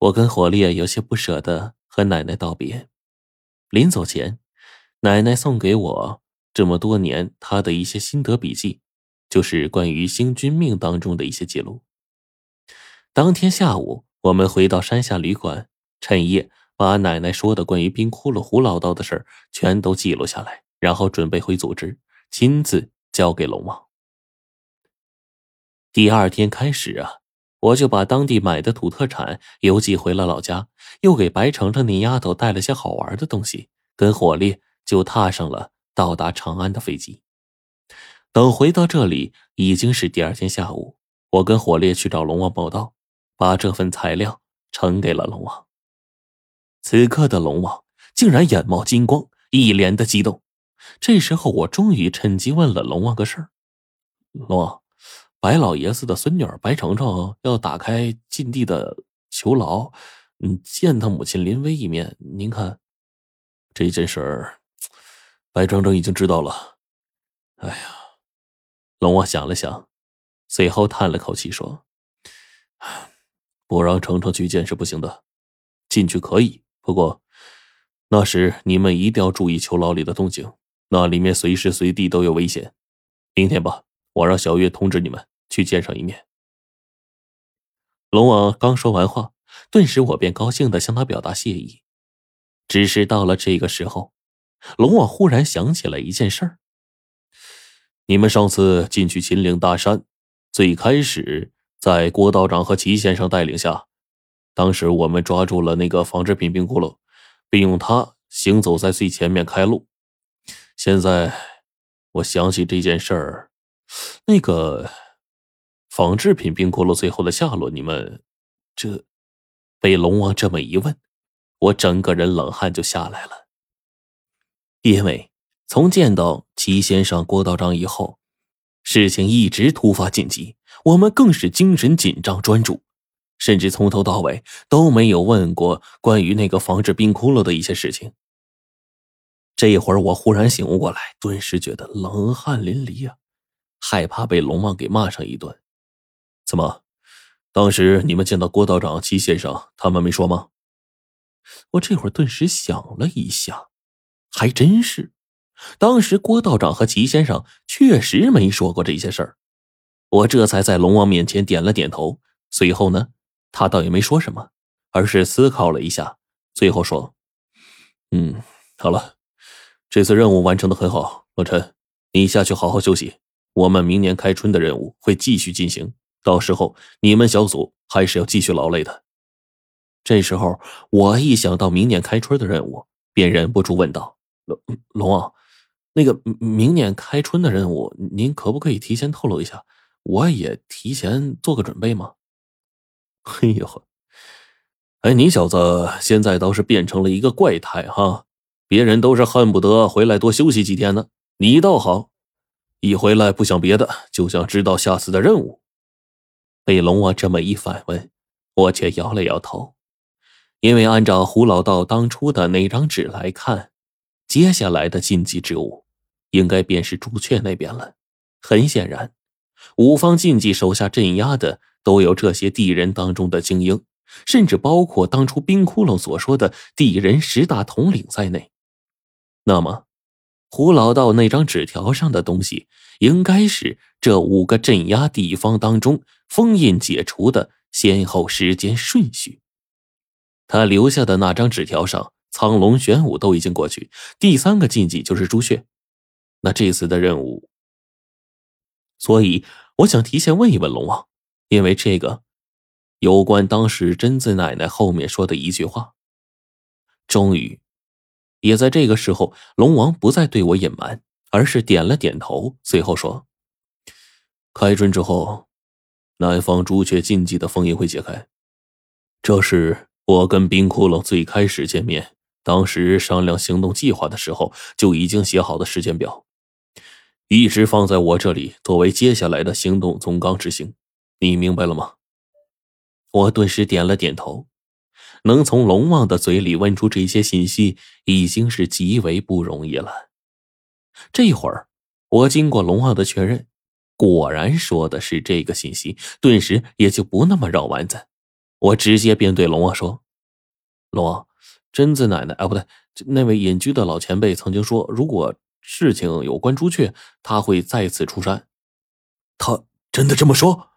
我跟火烈有些不舍得和奶奶道别。临走前，奶奶送给我这么多年她的一些心得笔记，就是关于星君命当中的一些记录。当天下午，我们回到山下旅馆，趁夜把奶奶说的关于冰窟窿胡老道的事儿全都记录下来，然后准备回组织，亲自交给龙王。第二天开始啊，我就把当地买的土特产邮寄回了老家，又给白程程那丫头带了些好玩的东西，跟火烈就踏上了到达长安的飞机。等回到这里，已经是第二天下午，我跟火烈去找龙王报道。把这份材料呈给了龙王。此刻的龙王竟然眼冒金光，一脸的激动。这时候，我终于趁机问了龙王个事儿：“龙王，白老爷子的孙女白程程要打开禁地的囚牢，嗯，见他母亲临危一面。您看，这件事儿，白程程已经知道了。哎呀，龙王想了想，随后叹了口气说。”不让程程去见是不行的，进去可以，不过那时你们一定要注意囚牢里的动静，那里面随时随地都有危险。明天吧，我让小月通知你们去见上一面。龙王刚说完话，顿时我便高兴的向他表达谢意。只是到了这个时候，龙王忽然想起了一件事儿：你们上次进去秦岭大山，最开始。在郭道长和齐先生带领下，当时我们抓住了那个仿制品冰窟窿，并用它行走在最前面开路。现在我想起这件事儿，那个仿制品冰窟窿最后的下落，你们这被龙王这么一问，我整个人冷汗就下来了。因为从见到齐先生、郭道长以后，事情一直突发紧急。我们更是精神紧张专注，甚至从头到尾都没有问过关于那个防止冰窟窿的一些事情。这一会儿我忽然醒悟过来，顿时觉得冷汗淋漓啊，害怕被龙王给骂上一顿。怎么，当时你们见到郭道长、齐先生，他们没说吗？我这会儿顿时想了一下，还真是，当时郭道长和齐先生确实没说过这些事儿。我这才在龙王面前点了点头，随后呢，他倒也没说什么，而是思考了一下，最后说：“嗯，好了，这次任务完成的很好，老陈，你下去好好休息。我们明年开春的任务会继续进行，到时候你们小组还是要继续劳累的。”这时候，我一想到明年开春的任务，便忍不住问道：“龙龙王，那个明年开春的任务，您可不可以提前透露一下？”我也提前做个准备吗？哎呦，哎，你小子现在倒是变成了一个怪胎哈！别人都是恨不得回来多休息几天呢，你倒好，一回来不想别的，就想知道下次的任务。被龙王这么一反问，我却摇了摇头，因为按照胡老道当初的那张纸来看，接下来的禁忌之物，应该便是朱雀那边了。很显然。五方禁忌手下镇压的都有这些地人当中的精英，甚至包括当初冰窟窿所说的地人十大统领在内。那么，胡老道那张纸条上的东西，应该是这五个镇压地方当中封印解除的先后时间顺序。他留下的那张纸条上，苍龙玄武都已经过去，第三个禁忌就是朱雀。那这次的任务。所以，我想提前问一问龙王，因为这个有关当时贞子奶奶后面说的一句话。终于，也在这个时候，龙王不再对我隐瞒，而是点了点头，随后说：“开春之后，南方朱雀禁忌的封印会解开。这是我跟冰窟窿最开始见面，当时商量行动计划的时候就已经写好的时间表。”一直放在我这里，作为接下来的行动总纲执行，你明白了吗？我顿时点了点头。能从龙王的嘴里问出这些信息，已经是极为不容易了。这会儿，我经过龙王的确认，果然说的是这个信息，顿时也就不那么绕弯子。我直接便对龙王说：“龙王，贞子奶奶，哎，不对，那位隐居的老前辈曾经说，如果事情有关朱雀，他会再次出山。他真的这么说？”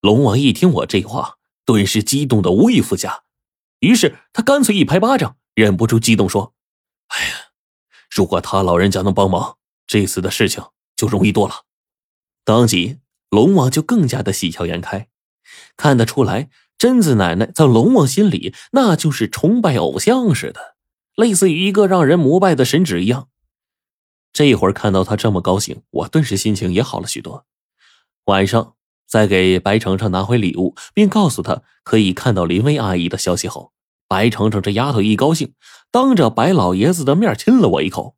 龙王一听我这话，顿时激动的无以复加，于是他干脆一拍巴掌，忍不住激动说：“哎呀，如果他老人家能帮忙，这次的事情就容易多了。”当即，龙王就更加的喜笑颜开，看得出来，贞子奶奶在龙王心里那就是崇拜偶像似的，类似于一个让人膜拜的神祇一样。这会儿看到他这么高兴，我顿时心情也好了许多。晚上。在给白程程拿回礼物，并告诉他可以看到林薇阿姨的消息后，白程程这丫头一高兴，当着白老爷子的面亲了我一口，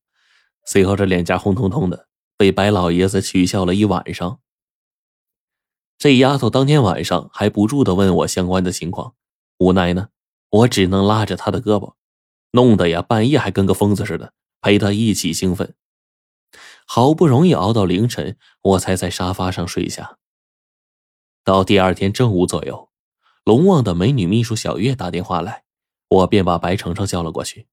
随后这脸颊红彤彤的，被白老爷子取笑了一晚上。这丫头当天晚上还不住的问我相关的情况，无奈呢，我只能拉着她的胳膊，弄得呀半夜还跟个疯子似的，陪她一起兴奋。好不容易熬到凌晨，我才在沙发上睡下。到第二天正午左右，龙旺的美女秘书小月打电话来，我便把白程程叫了过去。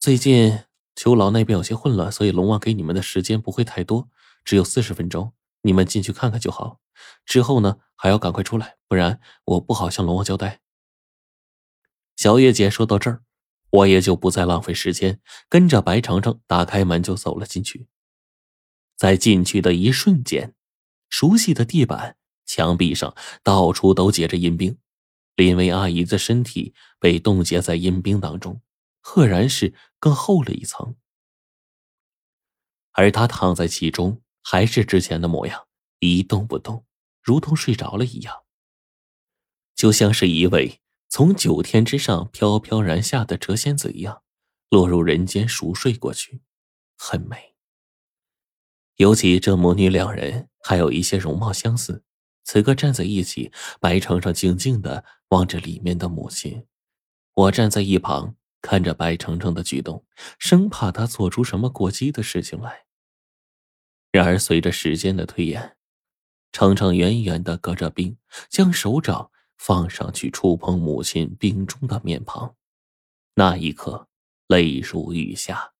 最近邱老那边有些混乱，所以龙王给你们的时间不会太多，只有四十分钟，你们进去看看就好。之后呢，还要赶快出来，不然我不好向龙王交代。小月姐说到这儿，我也就不再浪费时间，跟着白程程打开门就走了进去。在进去的一瞬间。熟悉的地板、墙壁上到处都结着阴冰，林薇阿姨的身体被冻结在阴冰当中，赫然是更厚了一层。而她躺在其中，还是之前的模样，一动不动，如同睡着了一样，就像是一位从九天之上飘飘然下的谪仙子一样，落入人间熟睡过去，很美。尤其这母女两人还有一些容貌相似，此刻站在一起，白程程静静的望着里面的母亲，我站在一旁看着白程程的举动，生怕他做出什么过激的事情来。然而随着时间的推延，程程远远的隔着冰，将手掌放上去触碰母亲冰中的面庞，那一刻泪如雨下，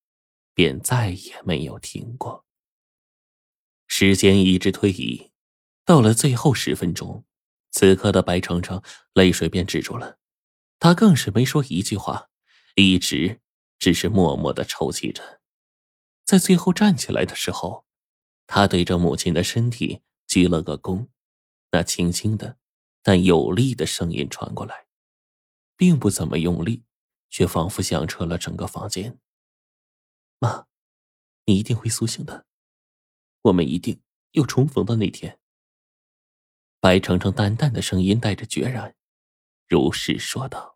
便再也没有停过。时间一直推移，到了最后十分钟，此刻的白程程泪水便止住了，他更是没说一句话，一直只是默默的抽泣着。在最后站起来的时候，他对着母亲的身体鞠了个躬，那轻轻的但有力的声音传过来，并不怎么用力，却仿佛响彻了整个房间。妈，你一定会苏醒的。我们一定有重逢的那天。白程程淡淡的声音带着决然，如是说道。